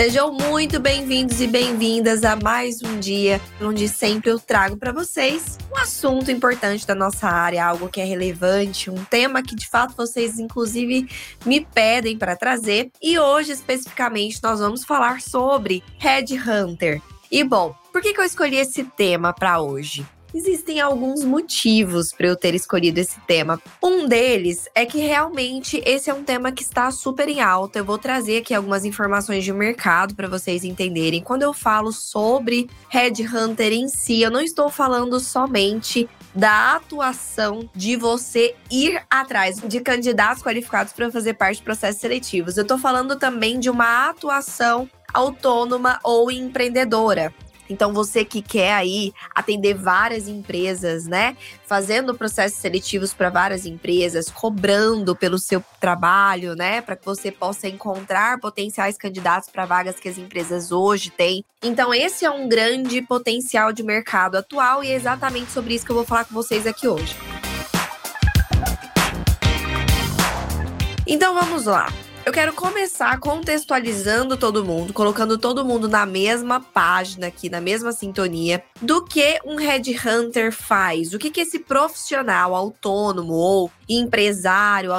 Sejam muito bem-vindos e bem-vindas a mais um dia onde sempre eu trago para vocês um assunto importante da nossa área, algo que é relevante, um tema que de fato vocês inclusive me pedem para trazer. E hoje especificamente nós vamos falar sobre Red Hunter. E bom, por que, que eu escolhi esse tema para hoje? Existem alguns motivos para eu ter escolhido esse tema. Um deles é que realmente esse é um tema que está super em alta. Eu vou trazer aqui algumas informações de mercado para vocês entenderem. Quando eu falo sobre Red Hunter em si, eu não estou falando somente da atuação de você ir atrás de candidatos qualificados para fazer parte de processos seletivos. Eu estou falando também de uma atuação autônoma ou empreendedora. Então, você que quer aí atender várias empresas, né? Fazendo processos seletivos para várias empresas, cobrando pelo seu trabalho, né? Para que você possa encontrar potenciais candidatos para vagas que as empresas hoje têm. Então, esse é um grande potencial de mercado atual e é exatamente sobre isso que eu vou falar com vocês aqui hoje. Então, vamos lá. Eu quero começar contextualizando todo mundo, colocando todo mundo na mesma página aqui, na mesma sintonia, do que um headhunter faz. O que, que esse profissional autônomo ou empresário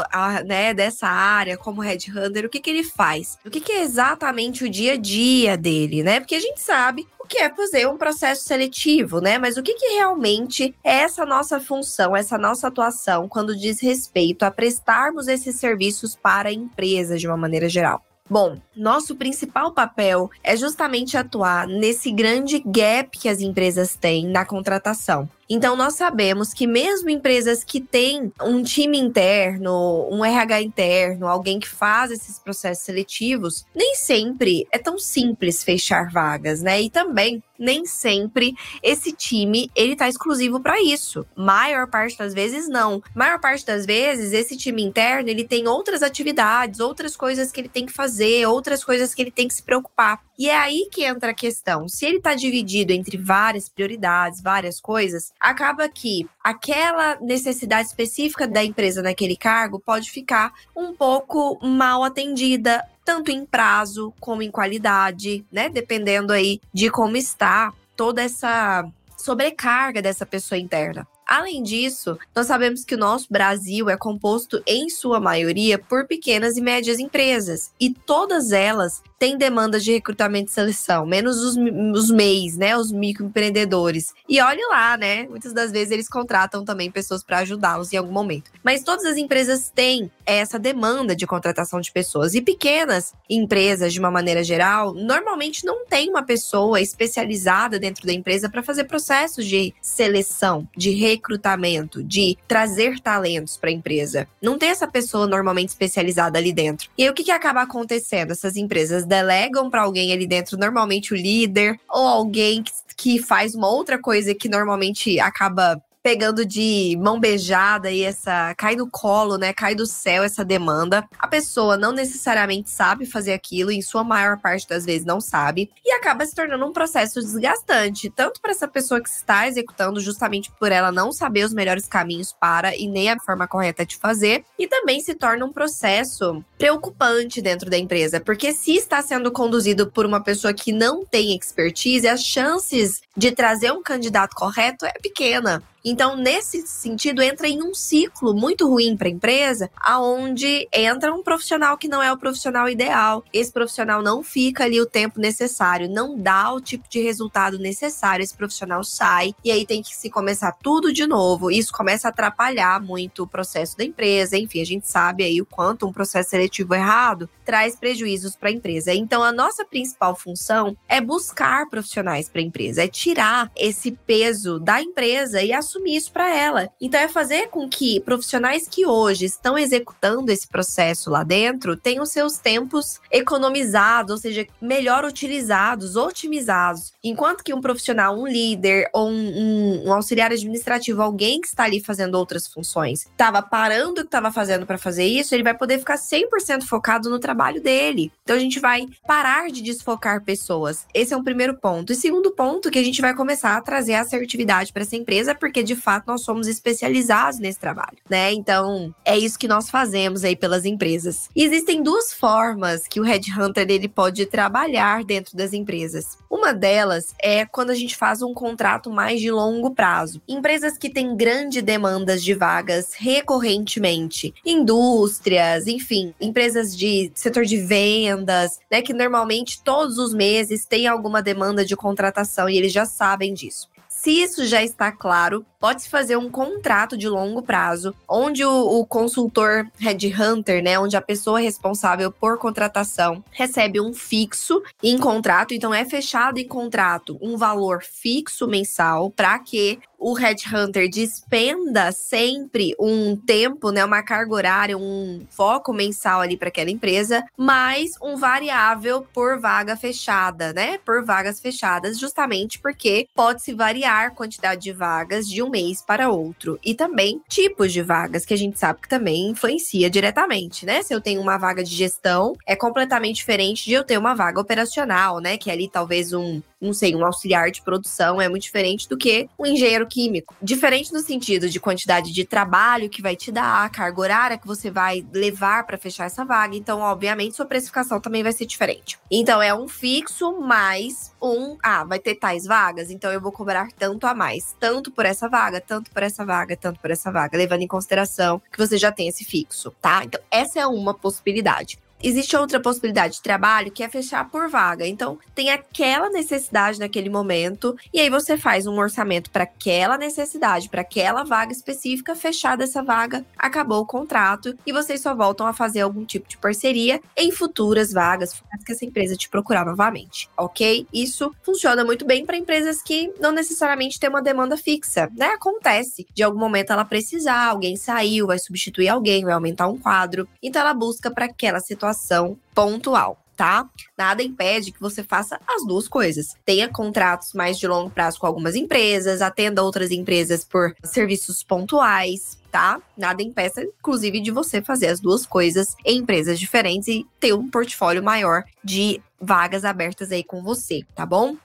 né, dessa área, como headhunter, o que, que ele faz? O que, que é exatamente o dia a dia dele, né? Porque a gente sabe que é fazer um processo seletivo, né? Mas o que, que realmente é essa nossa função, essa nossa atuação quando diz respeito a prestarmos esses serviços para empresas de uma maneira geral? Bom, nosso principal papel é justamente atuar nesse grande gap que as empresas têm na contratação. Então, nós sabemos que, mesmo empresas que têm um time interno, um RH interno, alguém que faz esses processos seletivos, nem sempre é tão simples fechar vagas, né? E também nem sempre esse time ele tá exclusivo para isso. Maior parte das vezes não. Maior parte das vezes esse time interno ele tem outras atividades, outras coisas que ele tem que fazer, outras coisas que ele tem que se preocupar. E é aí que entra a questão. Se ele está dividido entre várias prioridades, várias coisas, acaba que aquela necessidade específica da empresa naquele cargo pode ficar um pouco mal atendida, tanto em prazo como em qualidade, né? Dependendo aí de como está toda essa sobrecarga dessa pessoa interna. Além disso, nós sabemos que o nosso Brasil é composto, em sua maioria, por pequenas e médias empresas, e todas elas têm demandas de recrutamento e seleção, menos os, os MEIs, né, os microempreendedores. E olhe lá, né, muitas das vezes eles contratam também pessoas para ajudá-los em algum momento. Mas todas as empresas têm essa demanda de contratação de pessoas, e pequenas empresas, de uma maneira geral, normalmente não tem uma pessoa especializada dentro da empresa para fazer processos de seleção, de recrutamento recrutamento, de trazer talentos para a empresa. Não tem essa pessoa normalmente especializada ali dentro. E aí o que, que acaba acontecendo? Essas empresas delegam para alguém ali dentro, normalmente o líder, ou alguém que, faz uma outra coisa que normalmente acaba pegando de mão beijada e essa cai no colo, né? Cai do céu essa demanda. A pessoa não necessariamente sabe fazer aquilo, em sua maior parte das vezes não sabe, e acaba se tornando um processo desgastante, tanto para essa pessoa que está executando, justamente por ela não saber os melhores caminhos para e nem a forma correta de fazer, e também se torna um processo preocupante dentro da empresa, porque se está sendo conduzido por uma pessoa que não tem expertise, as chances de trazer um candidato correto é pequena. Então, nesse sentido, entra em um ciclo muito ruim para a empresa, aonde entra um profissional que não é o profissional ideal. Esse profissional não fica ali o tempo necessário, não dá o tipo de resultado necessário. Esse profissional sai e aí tem que se começar tudo de novo. Isso começa a atrapalhar muito o processo da empresa. Enfim, a gente sabe aí o quanto um processo seletivo errado traz prejuízos para a empresa. Então, a nossa principal função é buscar profissionais para a empresa, é tirar esse peso da empresa e assumir assumir isso para ela. Então é fazer com que profissionais que hoje estão executando esse processo lá dentro tenham seus tempos economizados, ou seja, melhor utilizados, otimizados. Enquanto que um profissional, um líder ou um, um, um auxiliar administrativo, alguém que está ali fazendo outras funções, estava parando o que estava fazendo para fazer isso, ele vai poder ficar 100% focado no trabalho dele. Então a gente vai parar de desfocar pessoas. Esse é um primeiro ponto. E segundo ponto, que a gente vai começar a trazer assertividade para essa empresa, porque de fato nós somos especializados nesse trabalho, né? Então, é isso que nós fazemos aí pelas empresas. E existem duas formas que o headhunter ele pode trabalhar dentro das empresas. Uma delas é quando a gente faz um contrato mais de longo prazo. Empresas que têm grande demandas de vagas recorrentemente, indústrias, enfim, empresas de setor de vendas, né, que normalmente todos os meses tem alguma demanda de contratação e eles já sabem disso. Se isso já está claro, pode-se fazer um contrato de longo prazo, onde o, o consultor headhunter, né, onde a pessoa responsável por contratação recebe um fixo em contrato, então é fechado em contrato um valor fixo mensal para que o headhunter despenda sempre um tempo, né, uma carga horária, um foco mensal ali para aquela empresa, mais um variável por vaga fechada, né? Por vagas fechadas, justamente porque pode se variar a quantidade de vagas de um mês para outro e também tipos de vagas que a gente sabe que também influencia diretamente, né? Se eu tenho uma vaga de gestão, é completamente diferente de eu ter uma vaga operacional, né, que é ali talvez um não sei, um auxiliar de produção é muito diferente do que um engenheiro químico. Diferente no sentido de quantidade de trabalho que vai te dar, a carga horária que você vai levar para fechar essa vaga. Então, obviamente, sua precificação também vai ser diferente. Então, é um fixo mais um. Ah, vai ter tais vagas, então eu vou cobrar tanto a mais. Tanto por essa vaga, tanto por essa vaga, tanto por essa vaga, levando em consideração que você já tem esse fixo, tá? Então, essa é uma possibilidade. Existe outra possibilidade de trabalho que é fechar por vaga. Então, tem aquela necessidade naquele momento, e aí você faz um orçamento para aquela necessidade, para aquela vaga específica, fechada essa vaga, acabou o contrato, e vocês só voltam a fazer algum tipo de parceria em futuras vagas que essa empresa te procurar novamente, ok? Isso funciona muito bem para empresas que não necessariamente têm uma demanda fixa, né? Acontece de algum momento ela precisar, alguém saiu, vai substituir alguém, vai aumentar um quadro, então ela busca para aquela situação situação pontual. Tá? Nada impede que você faça as duas coisas. Tenha contratos mais de longo prazo com algumas empresas, atenda outras empresas por serviços pontuais, tá? Nada impeça, inclusive, de você fazer as duas coisas em empresas diferentes e ter um portfólio maior de vagas abertas aí com você, tá bom?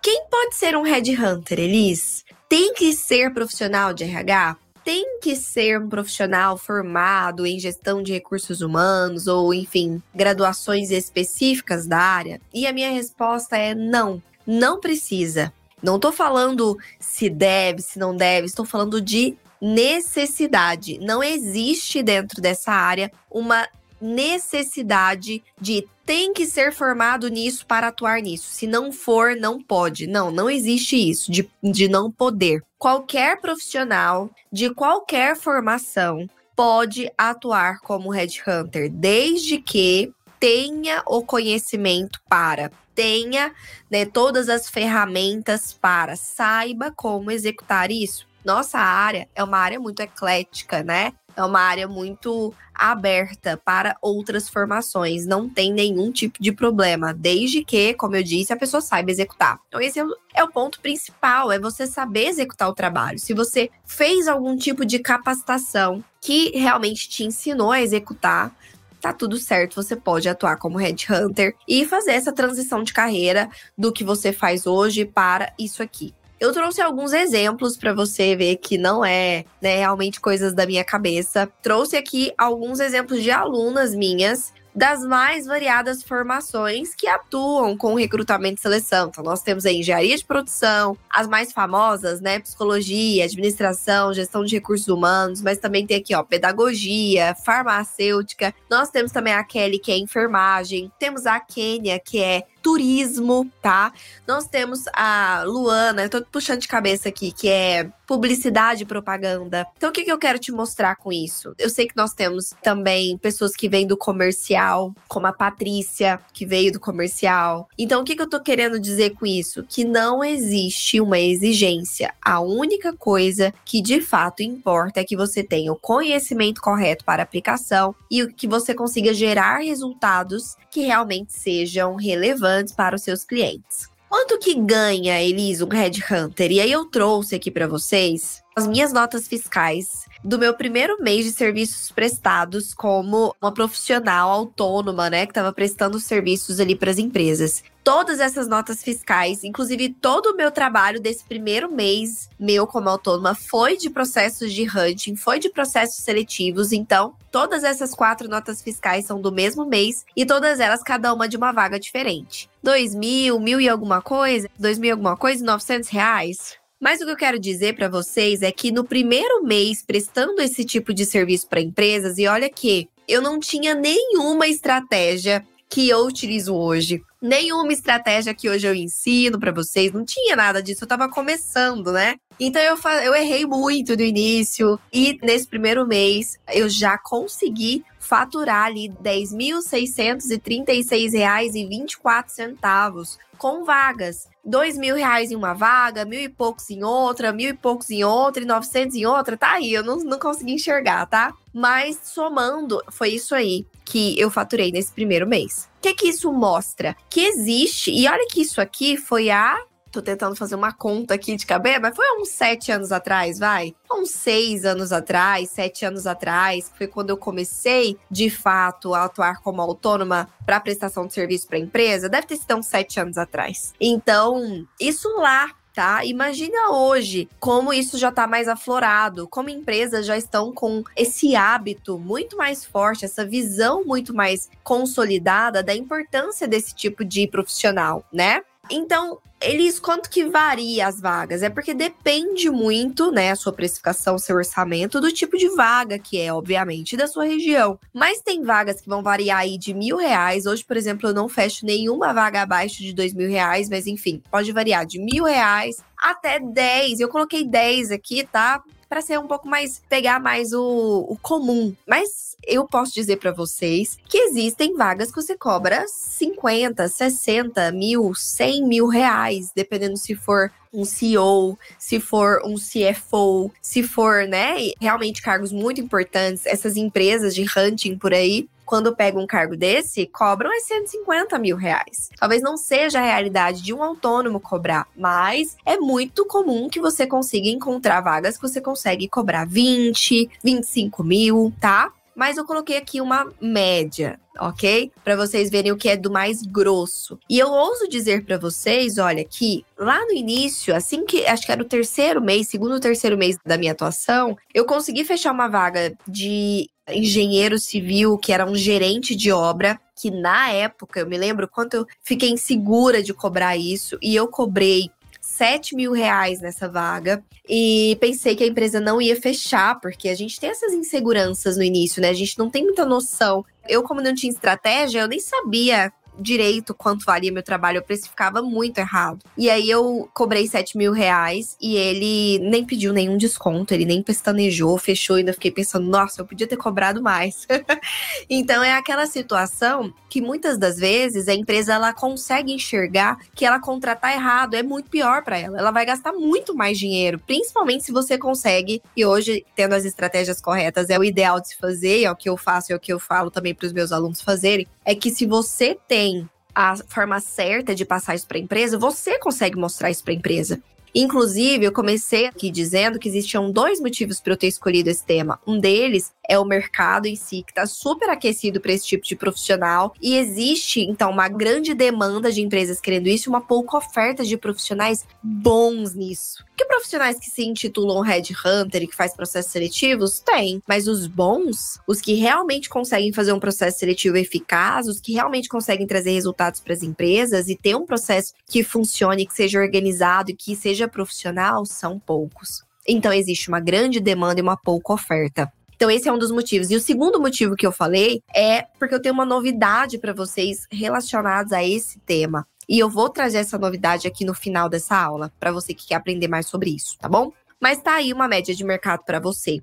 Quem pode ser um headhunter, Elis? Tem que ser profissional de RH? Tem que ser um profissional formado em gestão de recursos humanos ou, enfim, graduações específicas da área? E a minha resposta é não, não precisa. Não estou falando se deve, se não deve, estou falando de necessidade. Não existe dentro dessa área uma necessidade de tem que ser formado nisso para atuar nisso. Se não for, não pode. Não, não existe isso de, de não poder. Qualquer profissional de qualquer formação pode atuar como headhunter, desde que tenha o conhecimento para, tenha né, todas as ferramentas para, saiba como executar isso. Nossa área é uma área muito eclética, né? é uma área muito aberta para outras formações, não tem nenhum tipo de problema, desde que, como eu disse, a pessoa saiba executar. Então, esse é o, é ponto principal, é você saber executar o trabalho. Se você fez algum tipo de capacitação que realmente te ensinou a executar, tá tudo certo, você pode atuar como headhunter e fazer essa transição de carreira do que você faz hoje para isso aqui. Eu trouxe alguns exemplos para você ver que não é né, realmente coisas da minha cabeça. Trouxe aqui alguns exemplos de alunas minhas das mais variadas formações que atuam com recrutamento e seleção. Então, nós temos a engenharia de produção, as mais famosas, né? Psicologia, administração, gestão de recursos humanos, mas também tem aqui, ó, pedagogia, farmacêutica. Nós temos também a Kelly, que é enfermagem. Temos a Kênia, que é turismo, tá? Nós temos a Luana, eu tô puxando de cabeça aqui, que é publicidade e propaganda. Então, o que, que eu quero te mostrar com isso? Eu sei que nós temos também pessoas que vêm do comercial, como a Patrícia, que veio do comercial. Então, o que, que eu tô querendo dizer com isso? Que não existe uma exigência. A única coisa que de fato importa é que você tenha o conhecimento correto para aplicação e que você consiga gerar resultados que realmente sejam relevantes para os seus clientes. Quanto que ganha, Elisa, um Headhunter? E aí eu trouxe aqui para vocês as minhas notas fiscais do meu primeiro mês de serviços prestados como uma profissional autônoma, né, que estava prestando serviços ali para as empresas. Todas essas notas fiscais, inclusive todo o meu trabalho desse primeiro mês meu como autônoma foi de processos de hunting, foi de processos seletivos. Então, todas essas quatro notas fiscais são do mesmo mês e todas elas cada uma de uma vaga diferente. Dois mil, mil e alguma coisa, dois mil e alguma coisa, novecentos reais. Mas o que eu quero dizer para vocês é que no primeiro mês prestando esse tipo de serviço para empresas, e olha que eu não tinha nenhuma estratégia que eu utilizo hoje, nenhuma estratégia que hoje eu ensino para vocês, não tinha nada disso, eu tava começando, né? Então eu, eu errei muito no início e nesse primeiro mês eu já consegui faturar ali R$ 10.636,24 com vagas. Dois mil reais em uma vaga, mil e poucos em outra, mil e poucos em outra e novecentos em outra, tá aí, eu não, não consegui enxergar, tá? Mas somando, foi isso aí que eu faturei nesse primeiro mês. O que que isso mostra? Que existe, e olha que isso aqui foi a Tô tentando fazer uma conta aqui de cabeça, mas foi uns sete anos atrás, vai? Uns seis anos atrás, sete anos atrás, foi quando eu comecei, de fato, a atuar como autônoma para prestação de serviço para empresa. Deve ter sido uns sete anos atrás. Então, isso lá tá? Imagina hoje como isso já está mais aflorado, como empresas já estão com esse hábito muito mais forte, essa visão muito mais consolidada da importância desse tipo de profissional, né? Então, eles quanto que varia as vagas? É porque depende muito, né, a sua precificação, seu orçamento, do tipo de vaga que é, obviamente, da sua região. Mas tem vagas que vão variar aí de mil reais. Hoje, por exemplo, eu não fecho nenhuma vaga abaixo de dois mil reais, mas enfim, pode variar de mil reais até 10. Eu coloquei 10 aqui, tá? Para ser um pouco mais pegar mais o, o comum. Mas eu posso dizer para vocês que existem vagas que você cobra 50, 60 mil, 100 mil reais, dependendo se for um CEO, se for um CFO, se for, né, realmente cargos muito importantes, essas empresas de hunting por aí, quando pega um cargo desse, cobram é 150 mil reais. Talvez não seja a realidade de um autônomo cobrar, mas é muito comum que você consiga encontrar vagas que você consegue cobrar 20, 25 mil, tá? Mas eu coloquei aqui uma média, ok? Para vocês verem o que é do mais grosso. E eu ouso dizer para vocês, olha, que lá no início, assim que acho que era o terceiro mês, segundo ou terceiro mês da minha atuação, eu consegui fechar uma vaga de engenheiro civil, que era um gerente de obra, que na época, eu me lembro quanto eu fiquei insegura de cobrar isso, e eu cobrei 7 mil reais nessa vaga. E pensei que a empresa não ia fechar, porque a gente tem essas inseguranças no início, né? A gente não tem muita noção. Eu, como não tinha estratégia, eu nem sabia direito quanto valia meu trabalho, eu precificava muito errado. E aí eu cobrei 7 mil reais e ele nem pediu nenhum desconto, ele nem pestanejou, fechou, e ainda fiquei pensando, nossa, eu podia ter cobrado mais. então é aquela situação que muitas das vezes a empresa ela consegue enxergar que ela contratar errado é muito pior para ela. Ela vai gastar muito mais dinheiro, principalmente se você consegue, e hoje, tendo as estratégias corretas, é o ideal de se fazer, é o que eu faço, é o que eu falo também para os meus alunos fazerem, é que se você tem a forma certa de passar isso para a empresa, você consegue mostrar isso para a empresa. Inclusive, eu comecei aqui dizendo que existiam dois motivos para eu ter escolhido esse tema. Um deles é o mercado em si, que está super aquecido para esse tipo de profissional. E existe, então, uma grande demanda de empresas querendo isso uma pouca oferta de profissionais bons nisso. Que profissionais que se intitulam Headhunter e que faz processos seletivos? Tem. Mas os bons, os que realmente conseguem fazer um processo seletivo eficaz, os que realmente conseguem trazer resultados para as empresas e ter um processo que funcione, que seja organizado e que seja profissional, são poucos. Então, existe uma grande demanda e uma pouca oferta. Então, esse é um dos motivos. E o segundo motivo que eu falei é porque eu tenho uma novidade para vocês relacionados a esse tema. E eu vou trazer essa novidade aqui no final dessa aula, para você que quer aprender mais sobre isso, tá bom? Mas tá aí uma média de mercado para você.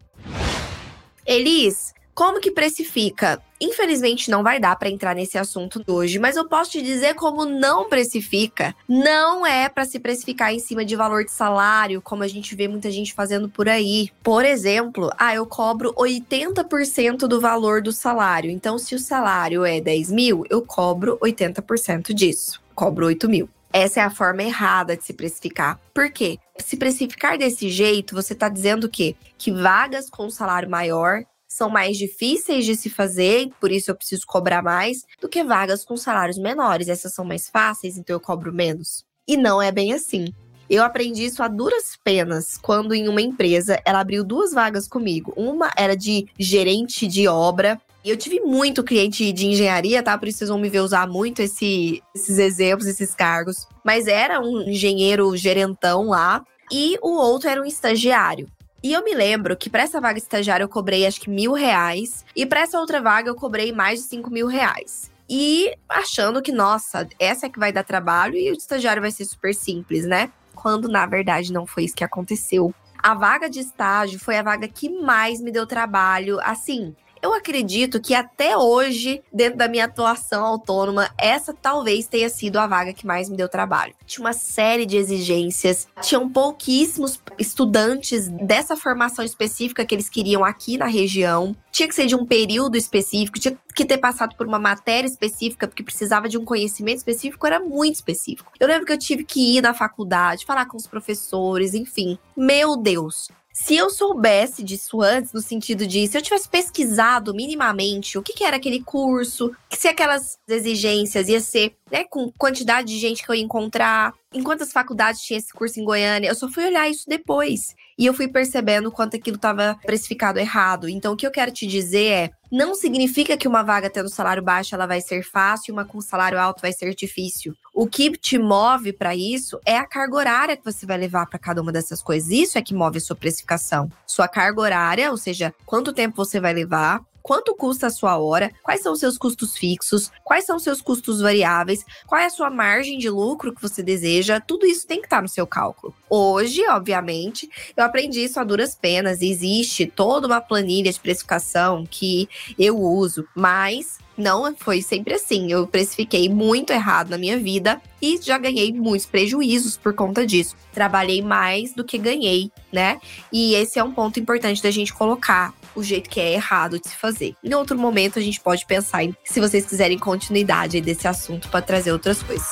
Elis, como que precifica? Infelizmente não vai dar para entrar nesse assunto hoje, mas eu posso te dizer como não precifica. Não é para se precificar em cima de valor de salário, como a gente vê muita gente fazendo por aí. Por exemplo, ah, eu cobro 80% do valor do salário. Então, se o salário é 10 mil, eu cobro 80% disso. Cobro 8 mil. Essa é a forma errada de se precificar. Por quê? Se precificar desse jeito, você está dizendo o quê? Que vagas com salário maior são mais difíceis de se fazer, por isso eu preciso cobrar mais, do que vagas com salários menores. Essas são mais fáceis, então eu cobro menos. E não é bem assim. Eu aprendi isso a duras penas quando em uma empresa ela abriu duas vagas comigo. Uma era de gerente de obra. E eu tive muito cliente de engenharia, tá? Por isso vocês vão me ver usar muito esse, esses exemplos, esses cargos. Mas era um engenheiro gerentão lá. E o outro era um estagiário. E eu me lembro que para essa vaga estagiária eu cobrei acho que mil reais. E para essa outra vaga eu cobrei mais de cinco mil reais. E achando que, nossa, essa é que vai dar trabalho e o estagiário vai ser super simples, né? Quando na verdade não foi isso que aconteceu. A vaga de estágio foi a vaga que mais me deu trabalho. Assim, eu acredito que até hoje, dentro da minha atuação autônoma, essa talvez tenha sido a vaga que mais me deu trabalho. Tinha uma série de exigências, tinham pouquíssimos estudantes dessa formação específica que eles queriam aqui na região. Tinha que ser de um período específico, tinha que ter passado por uma matéria específica, porque precisava de um conhecimento específico, era muito específico. Eu lembro que eu tive que ir na faculdade, falar com os professores, enfim. Meu Deus, se eu soubesse disso antes, no sentido de se eu tivesse pesquisado minimamente o que, que era aquele curso, se aquelas exigências ia ser, né, com quantidade de gente que eu ia encontrar, em quantas faculdades tinha esse curso em Goiânia, eu só fui olhar isso depois. E eu fui percebendo quanto aquilo estava precificado errado. Então, o que eu quero te dizer é: não significa que uma vaga tendo salário baixo ela vai ser fácil e uma com salário alto vai ser difícil. O que te move para isso é a carga horária que você vai levar para cada uma dessas coisas. Isso é que move a sua precificação. Sua carga horária, ou seja, quanto tempo você vai levar, quanto custa a sua hora, quais são os seus custos fixos, quais são os seus custos variáveis, qual é a sua margem de lucro que você deseja, tudo isso tem que estar no seu cálculo. Hoje, obviamente, eu aprendi isso a duras penas, existe toda uma planilha de precificação que eu uso, mas não foi sempre assim. Eu precifiquei muito errado na minha vida e já ganhei muitos prejuízos por conta disso. Trabalhei mais do que ganhei, né? E esse é um ponto importante da gente colocar o jeito que é errado de se fazer. Em outro momento a gente pode pensar em se vocês quiserem continuidade desse assunto para trazer outras coisas.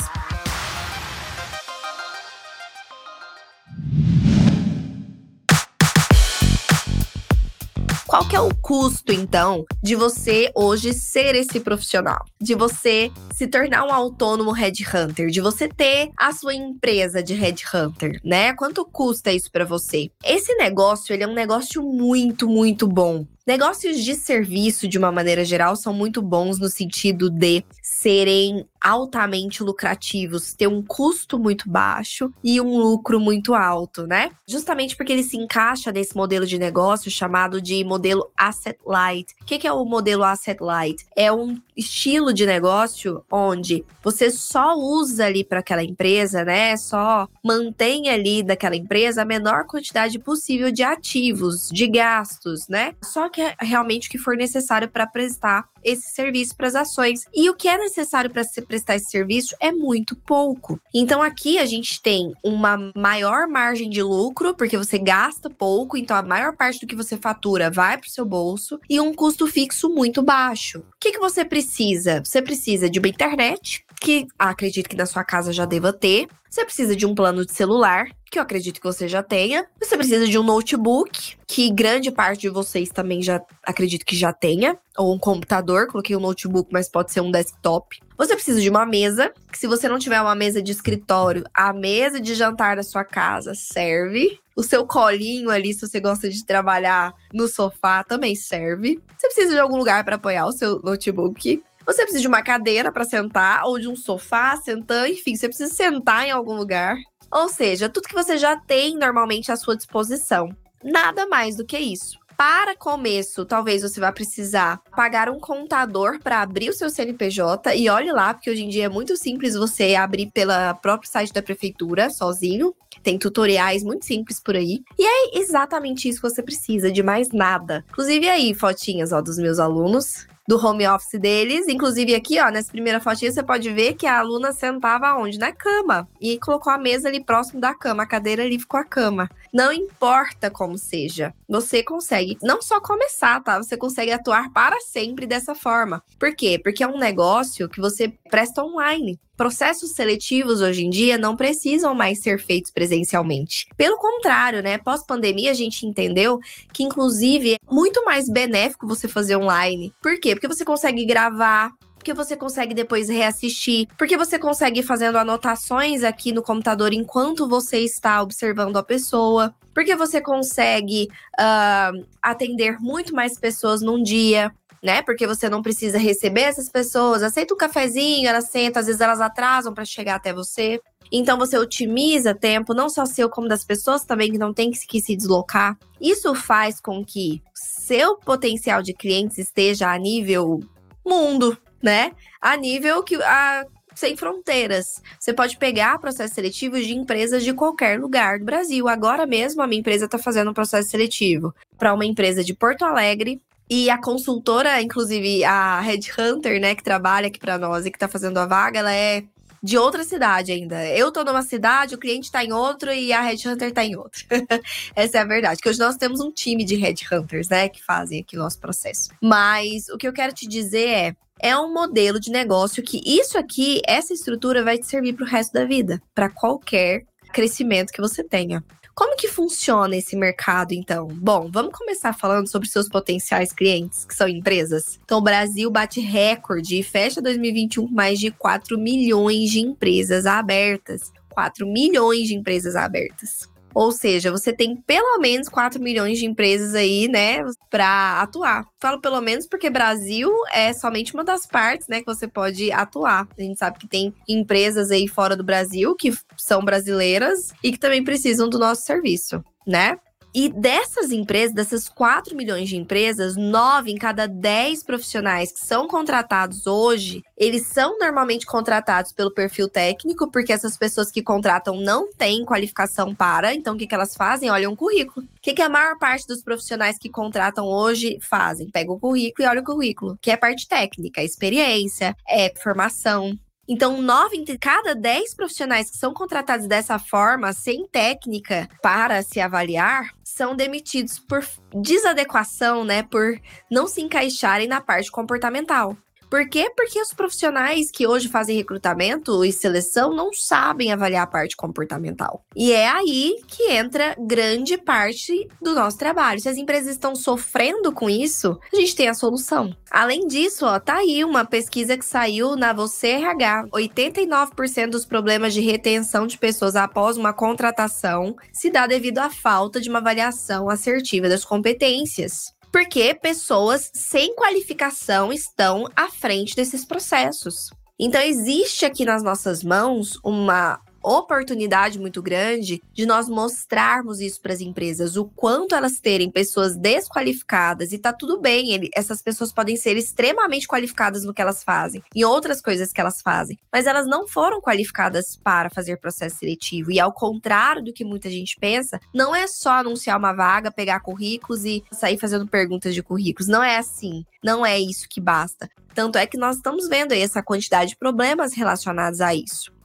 Qual que é o custo, então, de você hoje ser esse profissional? De você se tornar um autônomo headhunter, de você ter a sua empresa de headhunter, né? Quanto custa isso para você? Esse negócio, ele é um negócio muito, muito bom. Negócios de serviço, de uma maneira geral, são muito bons no sentido de serem altamente lucrativos, ter um custo muito baixo e um lucro muito alto, né? Justamente porque ele se encaixa nesse modelo de negócio chamado de modelo asset light. O que é o modelo asset light? É um estilo de negócio onde você só usa ali para aquela empresa, né? Só mantém ali daquela empresa a menor quantidade possível de ativos, de gastos, né? Só que é realmente que for necessário para prestar esse serviço para as ações. E o que é necessário para se prestar esse serviço é muito pouco. Então aqui a gente tem uma maior margem de lucro, porque você gasta pouco, então a maior parte do que você fatura vai para o seu bolso, e um custo fixo muito baixo. O que, que você precisa? Você precisa de uma internet, que acredito que na sua casa já deva ter. Você precisa de um plano de celular, que eu acredito que você já tenha. Você precisa de um notebook, que grande parte de vocês também já acredito que já tenha. Ou um computador, coloquei um notebook, mas pode ser um desktop. Você precisa de uma mesa, que se você não tiver uma mesa de escritório, a mesa de jantar da sua casa serve. O seu colinho ali, se você gosta de trabalhar no sofá, também serve. Você precisa de algum lugar para apoiar o seu notebook. Você precisa de uma cadeira para sentar, ou de um sofá, sentar, enfim, você precisa sentar em algum lugar. Ou seja, tudo que você já tem normalmente à sua disposição. Nada mais do que isso. Para começo, talvez você vá precisar pagar um contador para abrir o seu CNPJ e olhe lá, porque hoje em dia é muito simples você abrir pela próprio site da prefeitura sozinho. Tem tutoriais muito simples por aí. E é exatamente isso que você precisa, de mais nada. Inclusive aí, fotinhas ó, dos meus alunos do home office deles. Inclusive, aqui, ó, nessa primeira fotinha, você pode ver que a aluna sentava onde? Na cama. E colocou a mesa ali próximo da cama. A cadeira ali ficou a cama. Não importa como seja, você consegue não só começar, tá? Você consegue atuar para sempre dessa forma. Por quê? Porque é um negócio que você presta online. Processos seletivos hoje em dia não precisam mais ser feitos presencialmente. Pelo contrário, né? Pós-pandemia, a gente entendeu que, inclusive, é muito mais benéfico você fazer online. Por quê? Porque você consegue gravar, porque você consegue depois reassistir, porque você consegue fazendo anotações aqui no computador enquanto você está observando a pessoa, porque você consegue uh, atender muito mais pessoas num dia né? Porque você não precisa receber essas pessoas, aceita um cafezinho, elas sentam, às vezes elas atrasam para chegar até você. Então você otimiza tempo, não só seu, como das pessoas também que não tem que se deslocar. Isso faz com que seu potencial de clientes esteja a nível mundo, né? A nível que a sem fronteiras. Você pode pegar processos seletivos de empresas de qualquer lugar do Brasil. Agora mesmo a minha empresa está fazendo um processo seletivo para uma empresa de Porto Alegre, e a consultora, inclusive a Red Hunter, né, que trabalha aqui para nós e que tá fazendo a vaga, ela é de outra cidade ainda. Eu tô numa cidade, o cliente tá em outro e a Red Hunter tá em outra. Essa é a verdade. Que hoje nós temos um time de Red Hunters, né, que fazem aqui o nosso processo. Mas o que eu quero te dizer é, é um modelo de negócio que isso aqui, essa estrutura vai te servir para o resto da vida, para qualquer crescimento que você tenha. Como que funciona esse mercado, então? Bom, vamos começar falando sobre seus potenciais clientes, que são empresas. Então, o Brasil bate recorde e fecha 2021 com mais de 4 milhões de empresas abertas. 4 milhões de empresas abertas. Ou seja, você tem pelo menos 4 milhões de empresas aí, né, para atuar. Falo pelo menos porque Brasil é somente uma das partes, né, que você pode atuar. A gente sabe que tem empresas aí fora do Brasil que são brasileiras e que também precisam do nosso serviço, né? E dessas empresas, dessas 4 milhões de empresas, 9 em cada 10 profissionais que são contratados hoje, eles são normalmente contratados pelo perfil técnico, porque essas pessoas que contratam não têm qualificação para. Então, o que, que elas fazem? Olham o currículo. O que, que a maior parte dos profissionais que contratam hoje fazem? Pega o currículo e olha o currículo, que é parte técnica, experiência, é formação, então, nove entre cada dez profissionais que são contratados dessa forma, sem técnica para se avaliar, são demitidos por desadequação, né? Por não se encaixarem na parte comportamental. Por quê? Porque os profissionais que hoje fazem recrutamento e seleção não sabem avaliar a parte comportamental. E é aí que entra grande parte do nosso trabalho. Se as empresas estão sofrendo com isso, a gente tem a solução. Além disso, ó, tá aí uma pesquisa que saiu na Você RH. 89% dos problemas de retenção de pessoas após uma contratação se dá devido à falta de uma avaliação assertiva das competências porque pessoas sem qualificação estão à frente desses processos. Então, existe aqui nas nossas mãos uma oportunidade muito grande de nós mostrarmos isso para as empresas, o quanto elas terem pessoas desqualificadas e tá tudo bem, ele, essas pessoas podem ser extremamente qualificadas no que elas fazem e outras coisas que elas fazem, mas elas não foram qualificadas para fazer processo seletivo e ao contrário do que muita gente pensa, não é só anunciar uma vaga, pegar currículos e sair fazendo perguntas de currículos, não é assim, não é isso que basta. Tanto é que nós estamos vendo aí essa quantidade de problemas relacionados a isso.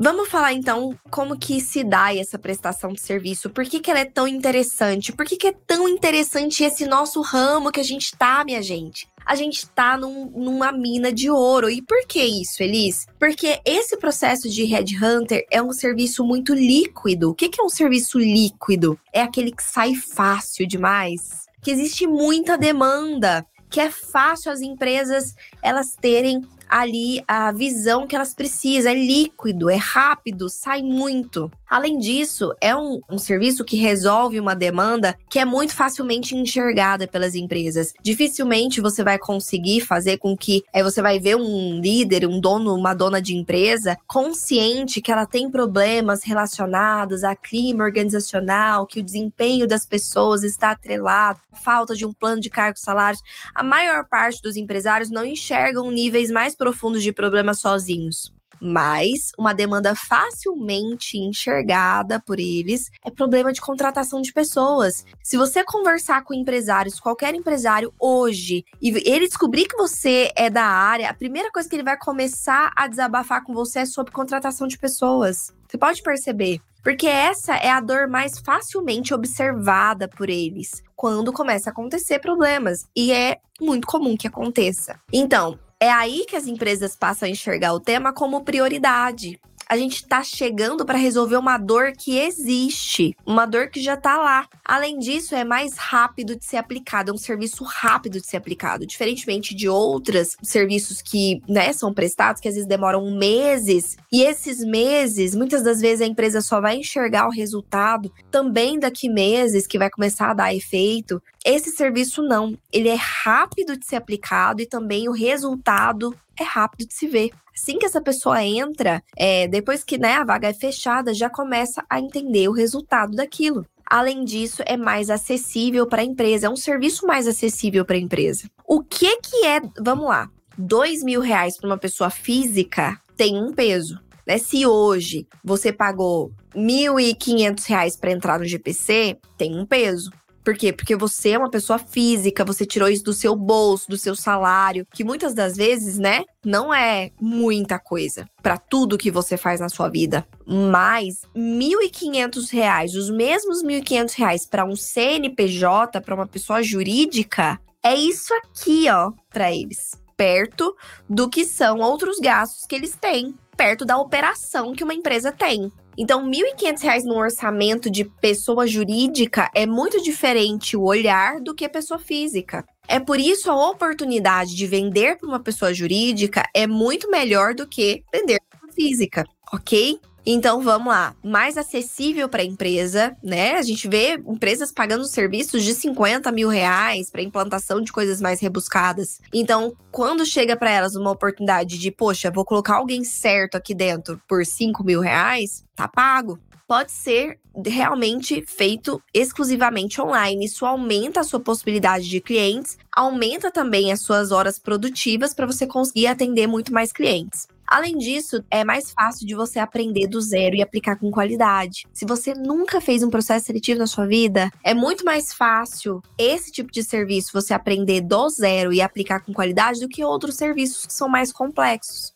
Vamos falar então como que se dá essa prestação de serviço, por que, que ela é tão interessante, por que, que é tão interessante esse nosso ramo que a gente tá, minha gente? A gente tá num, numa mina de ouro. E por que isso, Elis? Porque esse processo de headhunter é um serviço muito líquido. O que, que é um serviço líquido? É aquele que sai fácil demais, que existe muita demanda que é fácil as empresas elas terem ali a visão que elas precisam. É líquido, é rápido, sai muito. Além disso, é um, um, serviço que resolve uma demanda que é muito facilmente enxergada pelas empresas. Dificilmente você vai conseguir fazer com que é, você vai ver um líder, um dono, uma dona de empresa consciente que ela tem problemas relacionados a clima organizacional, que o desempenho das pessoas está atrelado, falta de um plano de cargos salários. A maior parte dos empresários não enxergam níveis mais profundos de problemas sozinhos mas uma demanda facilmente enxergada por eles é problema de contratação de pessoas. Se você conversar com empresários, qualquer empresário hoje, e ele descobrir que você é da área, a primeira coisa que ele vai começar a desabafar com você é sobre contratação de pessoas. Você pode perceber. Porque essa é a dor mais facilmente observada por eles quando começa a acontecer problemas. E é muito comum que aconteça. Então, é aí que as empresas passam a enxergar o tema como prioridade a gente está chegando para resolver uma dor que existe, uma dor que já está lá. Além disso, é mais rápido de ser aplicado, é um serviço rápido de ser aplicado, diferentemente de outros serviços que, né, são prestados que às vezes demoram meses. E esses meses, muitas das vezes a empresa só vai enxergar o resultado também daqui meses que vai começar a dar efeito. Esse serviço não, ele é rápido de ser aplicado e também o resultado é rápido de se ver. Assim que essa pessoa entra, é, depois que né, a vaga é fechada, já começa a entender o resultado daquilo. Além disso, é mais acessível para a empresa, é um serviço mais acessível para a empresa. O que que é, vamos lá, dois mil reais para uma pessoa física tem um peso. Né? Se hoje você pagou R$ 1.500 para entrar no GPC, tem um peso. Por quê? Porque você é uma pessoa física, você tirou isso do seu bolso, do seu salário, que muitas das vezes, né, não é muita coisa para tudo que você faz na sua vida. Mas R$ 1.500, os mesmos R$ 1.500 para um CNPJ, para uma pessoa jurídica, é isso aqui, ó, para eles. Perto do que são outros gastos que eles têm, perto da operação que uma empresa tem. Então, R$ 1.500 no orçamento de pessoa jurídica é muito diferente o olhar do que pessoa física. É por isso a oportunidade de vender para uma pessoa jurídica é muito melhor do que vender para física, ok? Então vamos lá, mais acessível para a empresa, né? A gente vê empresas pagando serviços de 50 mil reais para implantação de coisas mais rebuscadas. Então, quando chega para elas uma oportunidade de, poxa, vou colocar alguém certo aqui dentro por 5 mil reais, tá pago pode ser realmente feito exclusivamente online. Isso aumenta a sua possibilidade de clientes, aumenta também as suas horas produtivas para você conseguir atender muito mais clientes. Além disso, é mais fácil de você aprender do zero e aplicar com qualidade. Se você nunca fez um processo seletivo na sua vida, é muito mais fácil esse tipo de serviço você aprender do zero e aplicar com qualidade do que outros serviços que são mais complexos.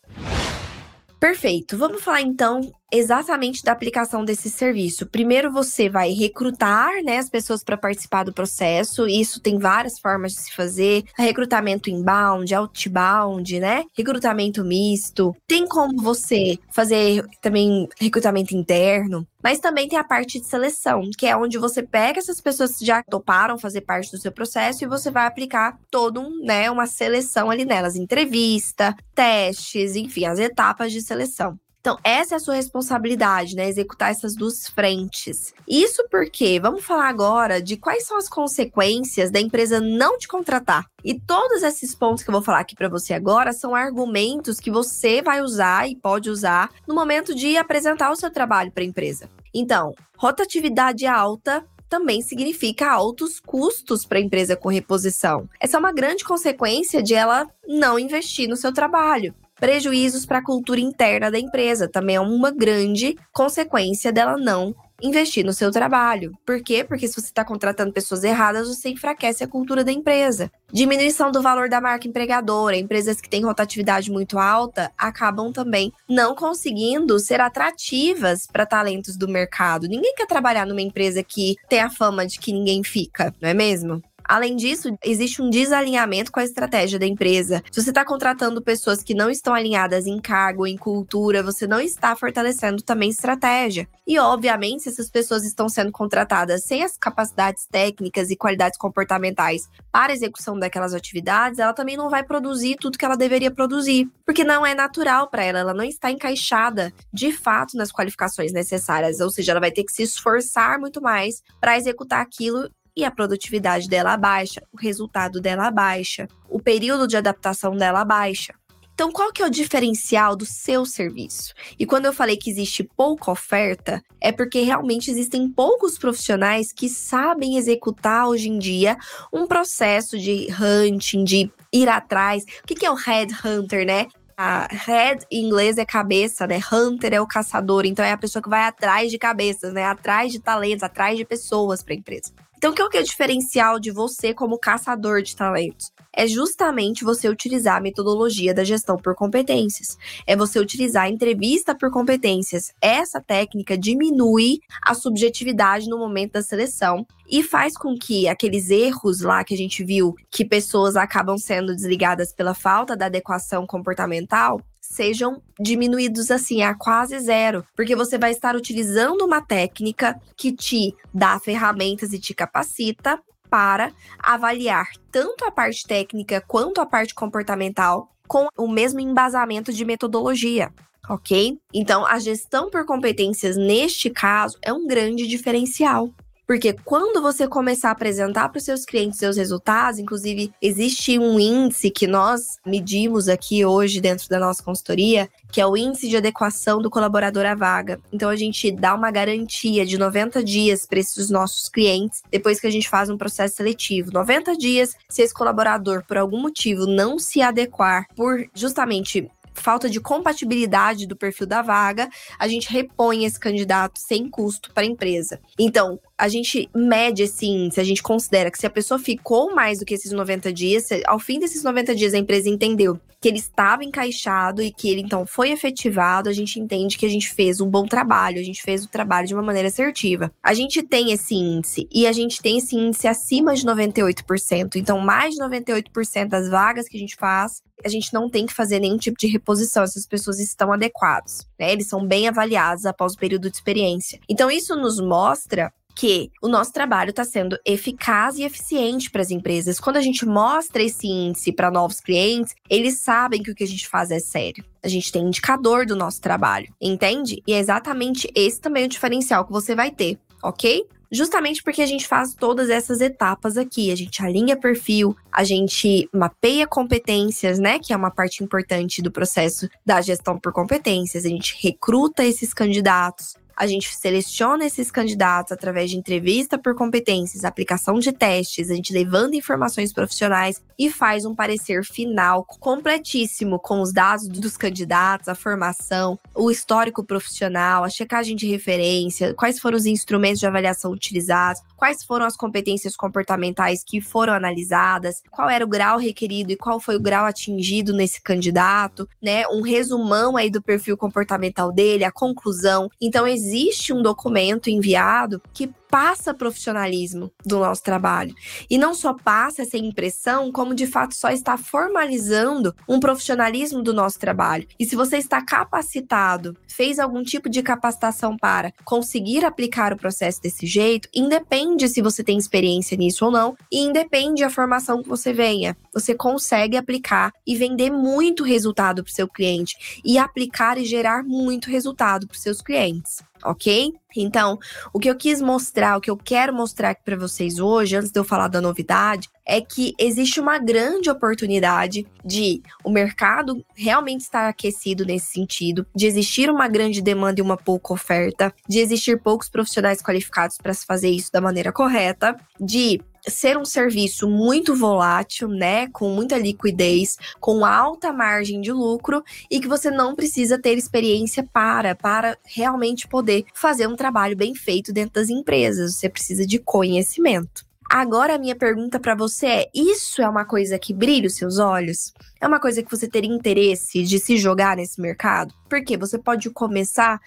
Perfeito. Vamos falar então exatamente da aplicação desse serviço. Primeiro você vai recrutar, né, as pessoas para participar do processo. Isso tem várias formas de se fazer: recrutamento inbound, outbound, né? Recrutamento misto. Tem como você fazer também recrutamento interno. Mas também tem a parte de seleção, que é onde você pega essas pessoas que já toparam fazer parte do seu processo e você vai aplicar todo um, né, uma seleção ali nelas, entrevista, testes, enfim, as etapas de seleção. Então, essa é a sua responsabilidade, né? Executar essas duas frentes. Isso porque, vamos falar agora de quais são as consequências da empresa não te contratar. E todos esses pontos que eu vou falar aqui para você agora são argumentos que você vai usar e pode usar no momento de apresentar o seu trabalho para a empresa. Então, rotatividade alta também significa altos custos para a empresa com reposição. Essa é uma grande consequência de ela não investir no seu trabalho prejuízos para a cultura interna da empresa. Também é uma grande consequência dela não investir no seu trabalho. Por quê? Porque se você está contratando pessoas erradas, você enfraquece a cultura da empresa. Diminuição do valor da marca empregadora. Empresas que têm rotatividade muito alta acabam também não conseguindo ser atrativas para talentos do mercado. Ninguém quer trabalhar numa empresa que tem a fama de que ninguém fica, não é mesmo? Além disso, existe um desalinhamento com a estratégia da empresa. Se você está contratando pessoas que não estão alinhadas em cargo, em cultura, você não está fortalecendo também estratégia. E, obviamente, se essas pessoas estão sendo contratadas sem as capacidades técnicas e qualidades comportamentais para a execução daquelas atividades, ela também não vai produzir tudo que ela deveria produzir, porque não é natural para ela, ela não está encaixada de fato nas qualificações necessárias, ou seja, ela vai ter que se esforçar muito mais para executar aquilo e a produtividade dela baixa, o resultado dela baixa, o período de adaptação dela baixa. Então, qual que é o diferencial do seu serviço? E quando eu falei que existe pouca oferta, é porque realmente existem poucos profissionais que sabem executar hoje em dia um processo de hunting, de ir atrás. O que é o headhunter, né? A head em inglês é cabeça, né? Hunter é o caçador, então é a pessoa que vai atrás de cabeças, né? Atrás de talentos, atrás de pessoas para a empresa. Então, o que é o diferencial de você como caçador de talentos? É justamente você utilizar a metodologia da gestão por competências. É você utilizar a entrevista por competências. Essa técnica diminui a subjetividade no momento da seleção e faz com que aqueles erros lá que a gente viu que pessoas acabam sendo desligadas pela falta da adequação comportamental sejam diminuídos assim a quase zero, porque você vai estar utilizando uma técnica que te dá ferramentas e te capacita para avaliar tanto a parte técnica quanto a parte comportamental com o mesmo embasamento de metodologia. Ok? Então, a gestão por competências, neste caso, é um grande diferencial. Porque quando você começar a apresentar para os seus clientes seus resultados, inclusive existe um índice que nós medimos aqui hoje dentro da nossa consultoria, que é o índice de adequação do colaborador à vaga. Então a gente dá uma garantia de 90 dias para esses nossos clientes depois que a gente faz um processo seletivo. 90 dias, se esse colaborador por algum motivo não se adequar por justamente falta de compatibilidade do perfil da vaga, a gente repõe esse candidato sem custo para a empresa. Então, a gente mede esse índice, a gente considera que se a pessoa ficou mais do que esses 90 dias, ao fim desses 90 dias a empresa entendeu que ele estava encaixado e que ele então foi efetivado, a gente entende que a gente fez um bom trabalho, a gente fez o trabalho de uma maneira assertiva. A gente tem esse índice e a gente tem esse índice acima de 98%. Então, mais de 98% das vagas que a gente faz, a gente não tem que fazer nenhum tipo de reposição, essas pessoas estão adequadas, né? Eles são bem avaliados após o período de experiência. Então, isso nos mostra que o nosso trabalho está sendo eficaz e eficiente para as empresas. Quando a gente mostra esse índice para novos clientes, eles sabem que o que a gente faz é sério. A gente tem indicador do nosso trabalho, entende? E é exatamente esse também o diferencial que você vai ter, ok? Justamente porque a gente faz todas essas etapas aqui. A gente alinha perfil, a gente mapeia competências, né? Que é uma parte importante do processo da gestão por competências. A gente recruta esses candidatos, a gente seleciona esses candidatos através de entrevista por competências, aplicação de testes, a gente levando informações profissionais e faz um parecer final completíssimo com os dados dos candidatos, a formação, o histórico profissional, a checagem de referência, quais foram os instrumentos de avaliação utilizados, quais foram as competências comportamentais que foram analisadas, qual era o grau requerido e qual foi o grau atingido nesse candidato, né? Um resumão aí do perfil comportamental dele, a conclusão. Então existe um documento enviado que passa profissionalismo do nosso trabalho. E não só passa essa impressão, como de fato só está formalizando um profissionalismo do nosso trabalho. E se você está capacitado, fez algum tipo de capacitação para conseguir aplicar o processo desse jeito, independe se você tem experiência nisso ou não, e independe a formação que você venha. Você consegue aplicar e vender muito resultado para o seu cliente e aplicar e gerar muito resultado para os seus clientes ok? Então, o que eu quis mostrar, o que eu quero mostrar aqui para vocês hoje, antes de eu falar da novidade, é que existe uma grande oportunidade de o mercado realmente estar aquecido nesse sentido, de existir uma grande demanda e uma pouca oferta, de existir poucos profissionais qualificados para se fazer isso da maneira correta, de ser um serviço muito volátil, né, com muita liquidez, com alta margem de lucro e que você não precisa ter experiência para para realmente poder fazer um trabalho bem feito dentro das empresas. Você precisa de conhecimento. Agora a minha pergunta para você é: isso é uma coisa que brilha os seus olhos? É uma coisa que você teria interesse de se jogar nesse mercado? Porque você pode começar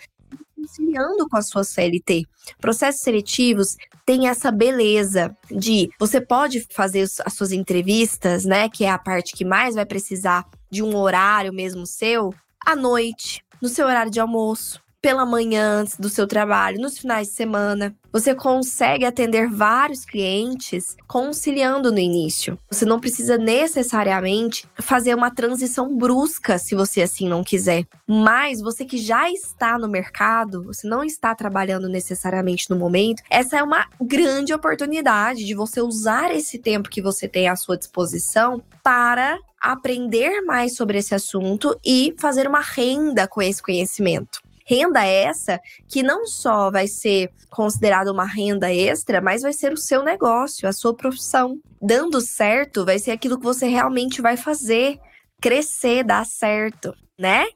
conciliando com a sua CLT. Processos seletivos têm essa beleza de você pode fazer as suas entrevistas, né, que é a parte que mais vai precisar de um horário mesmo seu, à noite, no seu horário de almoço, pela manhã antes do seu trabalho, nos finais de semana. Você consegue atender vários clientes conciliando no início. Você não precisa necessariamente fazer uma transição brusca se você assim não quiser. Mas você que já está no mercado, você não está trabalhando necessariamente no momento, essa é uma grande oportunidade de você usar esse tempo que você tem à sua disposição para aprender mais sobre esse assunto e fazer uma renda com esse conhecimento. Renda essa que não só vai ser considerada uma renda extra, mas vai ser o seu negócio, a sua profissão. Dando certo, vai ser aquilo que você realmente vai fazer crescer, dar certo, né?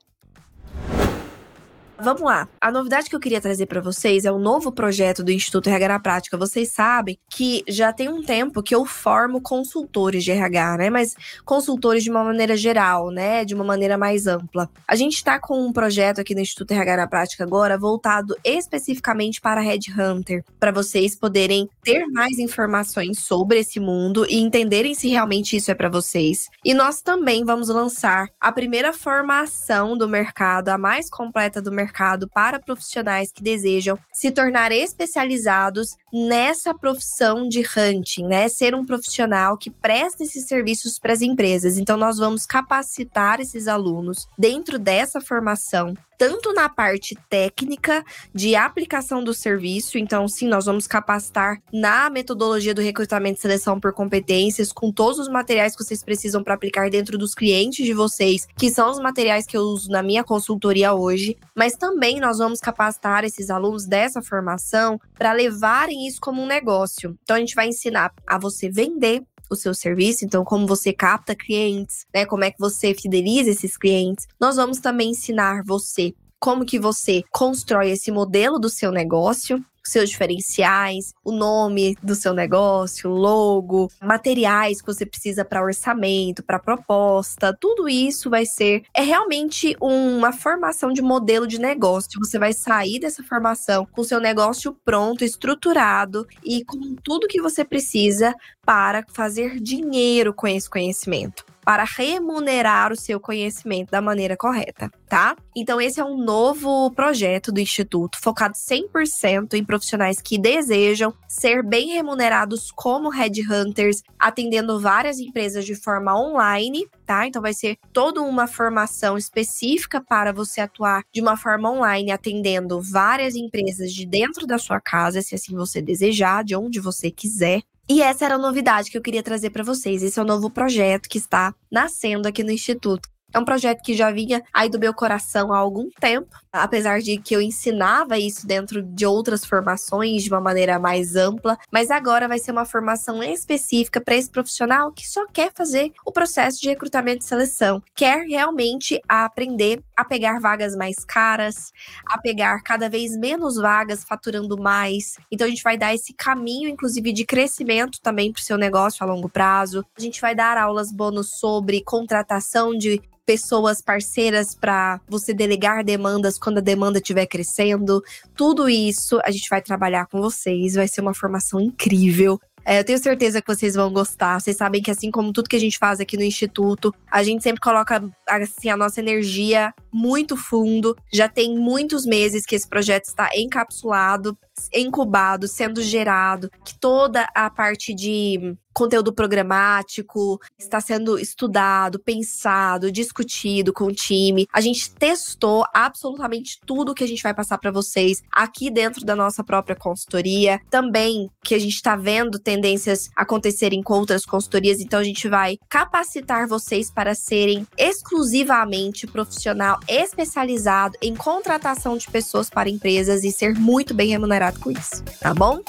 Vamos lá. A novidade que eu queria trazer para vocês é o novo projeto do Instituto RH na Prática. Vocês sabem que já tem um tempo que eu formo consultores de RH, né? Mas consultores de uma maneira geral, né? De uma maneira mais ampla. A gente está com um projeto aqui no Instituto RH na Prática agora voltado especificamente para Headhunter, para vocês poderem ter mais informações sobre esse mundo e entenderem se realmente isso é para vocês. E nós também vamos lançar a primeira formação do mercado, a mais completa do mercado mercado para profissionais que desejam se tornar especializados nessa profissão de hunting, né? Ser um profissional que presta esses serviços para as empresas. Então, nós vamos capacitar esses alunos dentro dessa formação tanto na parte técnica de aplicação do serviço, então sim, nós vamos capacitar na metodologia do recrutamento e seleção por competências, com todos os materiais que vocês precisam para aplicar dentro dos clientes de vocês, que são os materiais que eu uso na minha consultoria hoje, mas também nós vamos capacitar esses alunos dessa formação para levarem isso como um negócio. Então a gente vai ensinar a você vender o seu serviço, então como você capta clientes, né, como é que você fideliza esses clientes. Nós vamos também ensinar você como que você constrói esse modelo do seu negócio, seus diferenciais, o nome do seu negócio, logo, materiais que você precisa para orçamento, para proposta, tudo isso vai ser é realmente uma formação de modelo de negócio. Você vai sair dessa formação com seu negócio pronto, estruturado e com tudo que você precisa para fazer dinheiro com esse conhecimento para remunerar o seu conhecimento da maneira correta, tá? Então, esse é um novo projeto do Instituto, focado 100% em profissionais que desejam ser bem remunerados como headhunters, atendendo várias empresas de forma online, tá? Então, vai ser toda uma formação específica para você atuar de uma forma online, atendendo várias empresas de dentro da sua casa, se assim você desejar, de onde você quiser. E essa era a novidade que eu queria trazer para vocês. Esse é o novo projeto que está nascendo aqui no Instituto. É um projeto que já vinha aí do meu coração há algum tempo, apesar de que eu ensinava isso dentro de outras formações de uma maneira mais ampla, mas agora vai ser uma formação específica para esse profissional que só quer fazer o processo de recrutamento e seleção, quer realmente aprender a pegar vagas mais caras, a pegar cada vez menos vagas, faturando mais. Então a gente vai dar esse caminho, inclusive, de crescimento também para o seu negócio a longo prazo. A gente vai dar aulas bônus sobre contratação de pessoas parceiras para você delegar demandas quando a demanda estiver crescendo. Tudo isso a gente vai trabalhar com vocês. Vai ser uma formação incrível. É, eu tenho certeza que vocês vão gostar. Vocês sabem que, assim como tudo que a gente faz aqui no Instituto, a gente sempre coloca assim, a nossa energia muito fundo. Já tem muitos meses que esse projeto está encapsulado, incubado, sendo gerado, que toda a parte de conteúdo programático está sendo estudado, pensado, discutido com o time. A gente testou absolutamente tudo que a gente vai passar para vocês aqui dentro da nossa própria consultoria. Também que a gente está vendo tendências acontecerem com outras consultorias, então a gente vai capacitar vocês para serem exclusivamente profissional especializado em contratação de pessoas para empresas e ser muito bem remunerado com isso, tá bom?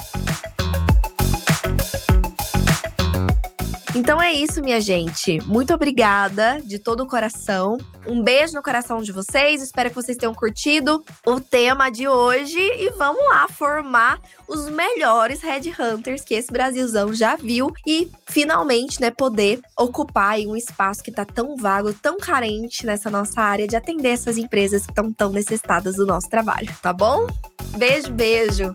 Então é isso, minha gente. Muito obrigada de todo o coração. Um beijo no coração de vocês. Espero que vocês tenham curtido o tema de hoje e vamos lá formar os melhores Hunters que esse Brasilzão já viu e finalmente, né, poder ocupar um espaço que tá tão vago, tão carente nessa nossa área de atender essas empresas que estão tão necessitadas do nosso trabalho, tá bom? Beijo, beijo.